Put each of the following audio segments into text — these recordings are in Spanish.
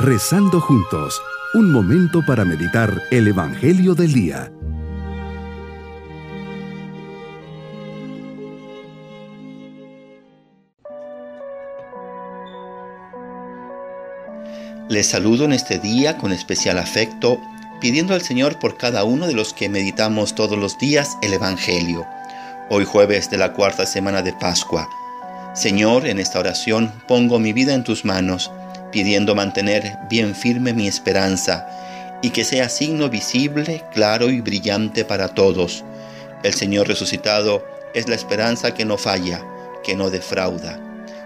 Rezando juntos, un momento para meditar el Evangelio del Día. Les saludo en este día con especial afecto, pidiendo al Señor por cada uno de los que meditamos todos los días el Evangelio. Hoy jueves de la cuarta semana de Pascua. Señor, en esta oración pongo mi vida en tus manos, pidiendo mantener bien firme mi esperanza y que sea signo visible, claro y brillante para todos. El Señor resucitado es la esperanza que no falla, que no defrauda.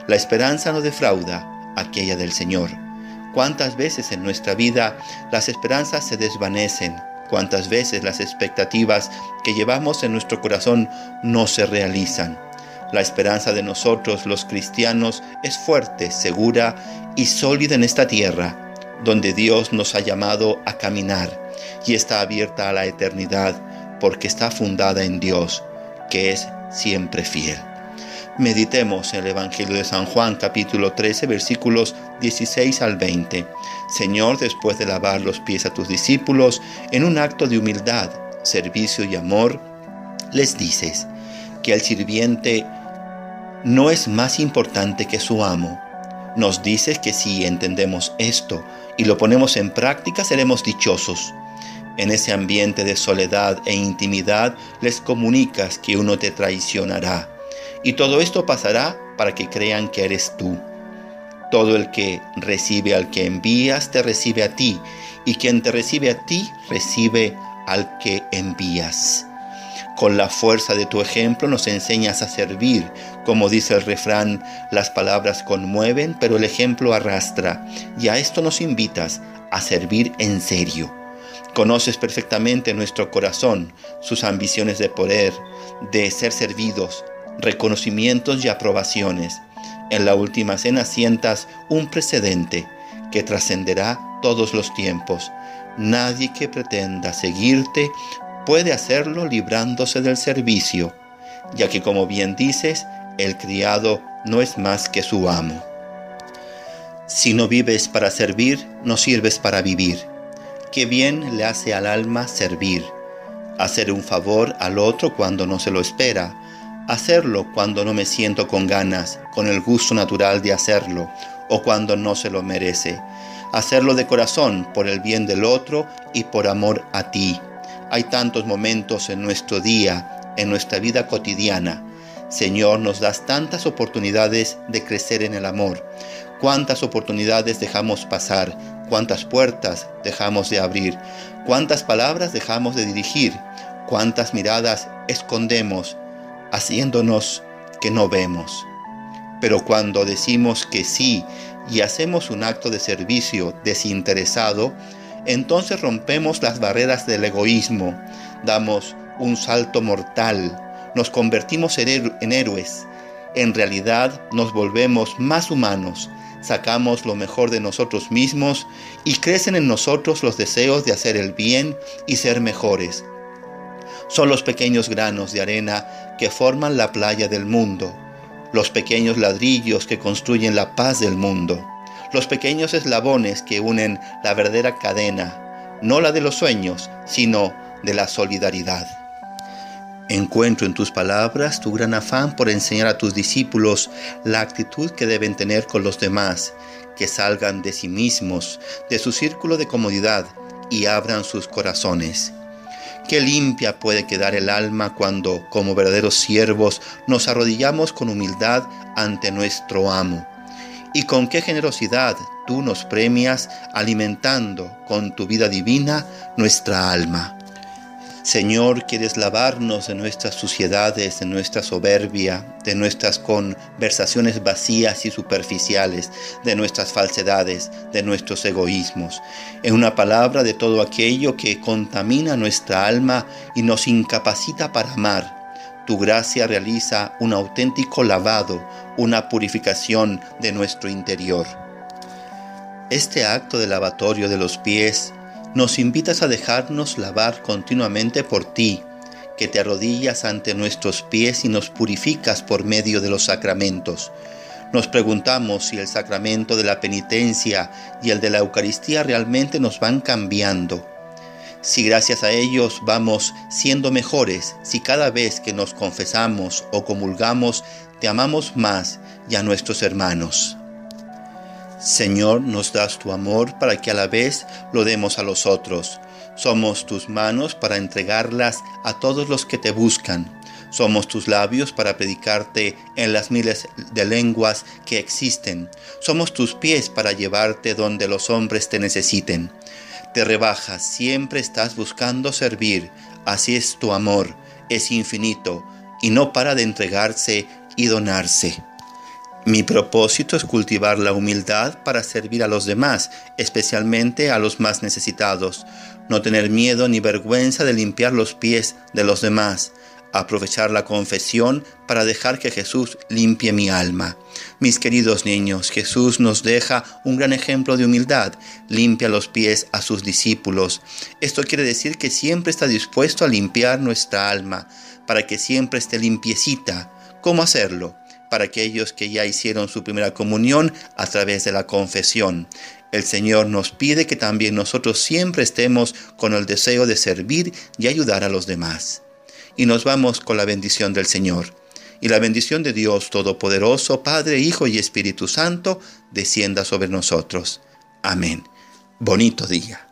La esperanza no defrauda, aquella del Señor. ¿Cuántas veces en nuestra vida las esperanzas se desvanecen? ¿Cuántas veces las expectativas que llevamos en nuestro corazón no se realizan? La esperanza de nosotros los cristianos es fuerte, segura y sólida en esta tierra, donde Dios nos ha llamado a caminar y está abierta a la eternidad porque está fundada en Dios, que es siempre fiel. Meditemos en el Evangelio de San Juan capítulo 13 versículos 16 al 20. Señor, después de lavar los pies a tus discípulos, en un acto de humildad, servicio y amor, les dices que el sirviente no es más importante que su amo. Nos dices que si entendemos esto y lo ponemos en práctica seremos dichosos. En ese ambiente de soledad e intimidad les comunicas que uno te traicionará y todo esto pasará para que crean que eres tú. Todo el que recibe al que envías, te recibe a ti, y quien te recibe a ti, recibe al que envías. Con la fuerza de tu ejemplo nos enseñas a servir. Como dice el refrán, las palabras conmueven, pero el ejemplo arrastra. Y a esto nos invitas, a servir en serio. Conoces perfectamente nuestro corazón, sus ambiciones de poder, de ser servidos, reconocimientos y aprobaciones. En la última cena sientas un precedente que trascenderá todos los tiempos. Nadie que pretenda seguirte puede hacerlo librándose del servicio, ya que como bien dices, el criado no es más que su amo. Si no vives para servir, no sirves para vivir. Qué bien le hace al alma servir, hacer un favor al otro cuando no se lo espera, Hacerlo cuando no me siento con ganas, con el gusto natural de hacerlo, o cuando no se lo merece. Hacerlo de corazón, por el bien del otro y por amor a ti. Hay tantos momentos en nuestro día, en nuestra vida cotidiana. Señor, nos das tantas oportunidades de crecer en el amor. Cuántas oportunidades dejamos pasar, cuántas puertas dejamos de abrir, cuántas palabras dejamos de dirigir, cuántas miradas escondemos haciéndonos que no vemos. Pero cuando decimos que sí y hacemos un acto de servicio desinteresado, entonces rompemos las barreras del egoísmo, damos un salto mortal, nos convertimos en, héroes, en realidad nos volvemos más humanos, sacamos lo mejor de nosotros mismos y crecen en nosotros los deseos de hacer el bien y ser mejores. Son los pequeños granos de arena que forman la playa del mundo, los pequeños ladrillos que construyen la paz del mundo, los pequeños eslabones que unen la verdadera cadena, no la de los sueños, sino de la solidaridad. Encuentro en tus palabras tu gran afán por enseñar a tus discípulos la actitud que deben tener con los demás, que salgan de sí mismos, de su círculo de comodidad y abran sus corazones. Qué limpia puede quedar el alma cuando, como verdaderos siervos, nos arrodillamos con humildad ante nuestro amo. Y con qué generosidad tú nos premias alimentando con tu vida divina nuestra alma. Señor, quieres lavarnos de nuestras suciedades, de nuestra soberbia, de nuestras conversaciones vacías y superficiales, de nuestras falsedades, de nuestros egoísmos. En una palabra, de todo aquello que contamina nuestra alma y nos incapacita para amar. Tu gracia realiza un auténtico lavado, una purificación de nuestro interior. Este acto de lavatorio de los pies nos invitas a dejarnos lavar continuamente por ti, que te arrodillas ante nuestros pies y nos purificas por medio de los sacramentos. Nos preguntamos si el sacramento de la penitencia y el de la Eucaristía realmente nos van cambiando. Si gracias a ellos vamos siendo mejores, si cada vez que nos confesamos o comulgamos te amamos más y a nuestros hermanos. Señor, nos das tu amor para que a la vez lo demos a los otros. Somos tus manos para entregarlas a todos los que te buscan. Somos tus labios para predicarte en las miles de lenguas que existen. Somos tus pies para llevarte donde los hombres te necesiten. Te rebajas, siempre estás buscando servir. Así es tu amor, es infinito y no para de entregarse y donarse. Mi propósito es cultivar la humildad para servir a los demás, especialmente a los más necesitados. No tener miedo ni vergüenza de limpiar los pies de los demás aprovechar la confesión para dejar que Jesús limpie mi alma. Mis queridos niños, Jesús nos deja un gran ejemplo de humildad, limpia los pies a sus discípulos. Esto quiere decir que siempre está dispuesto a limpiar nuestra alma, para que siempre esté limpiecita. ¿Cómo hacerlo? Para aquellos que ya hicieron su primera comunión a través de la confesión. El Señor nos pide que también nosotros siempre estemos con el deseo de servir y ayudar a los demás y nos vamos con la bendición del Señor. Y la bendición de Dios Todopoderoso, Padre, Hijo y Espíritu Santo, descienda sobre nosotros. Amén. Bonito día.